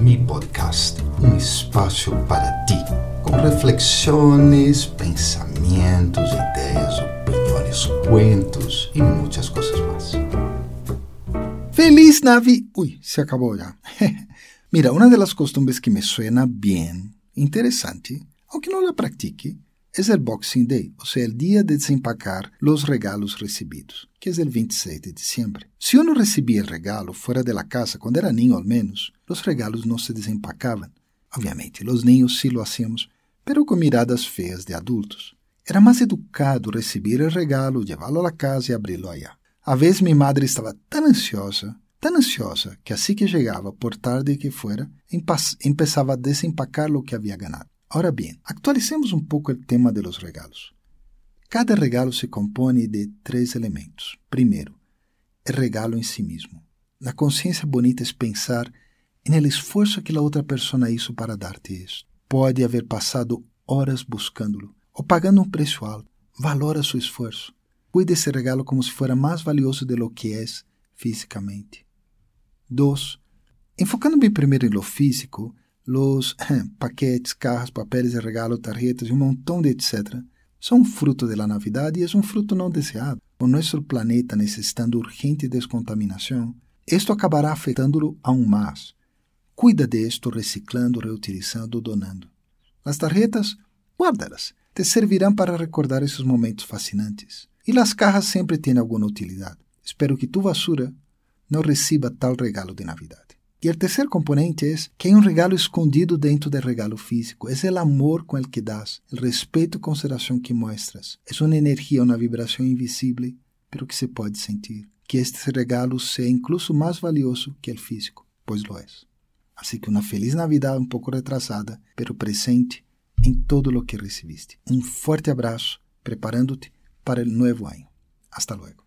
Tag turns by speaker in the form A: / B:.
A: mi podcast, um espaço para ti, com reflexões, pensamentos, ideias, opiniões, cuentos e muitas coisas mais.
B: Feliz Navi! Uy, se acabou já. Mira, uma das costumbres que me suena bem interessante, aunque não la practique, es el Boxing Day, o sea, el día de desempacar los regalos recibidos, que es el 26 de diciembre. Si uno recibía el regalo fuera de la casa, cuando era niño al menos, los regalos no se desempacaban. Obviamente, los niños sí lo hacíamos, pero con miradas feas de adultos. Era más educado recibir el regalo, llevarlo a la casa y abrirlo allá. A vez mi madre estaba tan ansiosa, tan ansiosa, que así que llegaba, por tarde que fuera, empezaba a desempacar lo que había ganado. Ahora bien, actualicemos un poco el tema de los regalos. Cada regalo se compone de tres elementos. Primero, el regalo en sí mismo. La conciencia bonita es pensar en el esfuerzo que la otra persona hizo para darte esto. Pode haber passado horas buscándolo ou pagando um preço alto. Valora seu esforço. Cuide esse regalo como se fora mais valioso de lo que é fisicamente. 2. Enfocando-me primeiro em lo físico, los paquetes, carros, papéis de regalo, tarjetas e um montão de etc. são fruto da Navidad e é um fruto não desejado. Com nosso planeta necessitando urgente descontaminação, isto acabará afetando-lo aún mais. Cuida de esto reciclando, reutilizando, donando. As tarjetas, guárdalas. Te servirão para recordar esses momentos fascinantes. E as cajas sempre têm alguma utilidade. Espero que tu basura não receba tal regalo de Navidad. E o terceiro componente é que hay um regalo escondido dentro do regalo físico. É o amor com el que das, o respeito e consideração que muestras. É uma energia, uma vibração invisível, pero que se pode sentir. Que este regalo seja incluso mais valioso que o físico, pois lo é. Assim que uma feliz Navidad um pouco retrasada, pero presente em todo lo que recibiste. Um forte abraço, preparando-te para o novo ano. Hasta luego.